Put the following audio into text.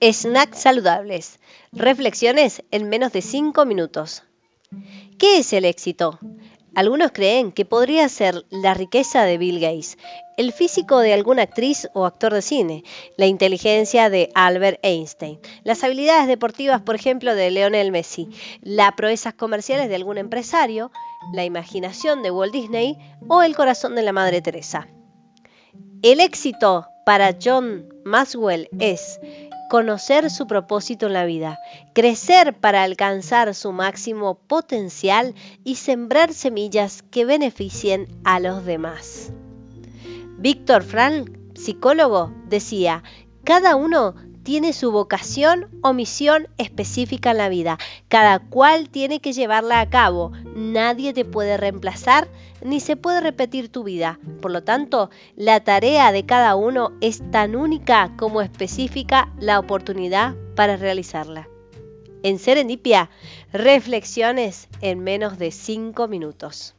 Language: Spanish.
Snacks saludables. Reflexiones en menos de 5 minutos. ¿Qué es el éxito? Algunos creen que podría ser la riqueza de Bill Gates, el físico de alguna actriz o actor de cine, la inteligencia de Albert Einstein, las habilidades deportivas, por ejemplo, de Lionel Messi, las proezas comerciales de algún empresario, la imaginación de Walt Disney o el corazón de la Madre Teresa. El éxito para John Maxwell es conocer su propósito en la vida, crecer para alcanzar su máximo potencial y sembrar semillas que beneficien a los demás. Víctor Frank, psicólogo, decía, cada uno tiene su vocación o misión específica en la vida. Cada cual tiene que llevarla a cabo. Nadie te puede reemplazar ni se puede repetir tu vida. Por lo tanto, la tarea de cada uno es tan única como específica la oportunidad para realizarla. En Serendipia, reflexiones en menos de 5 minutos.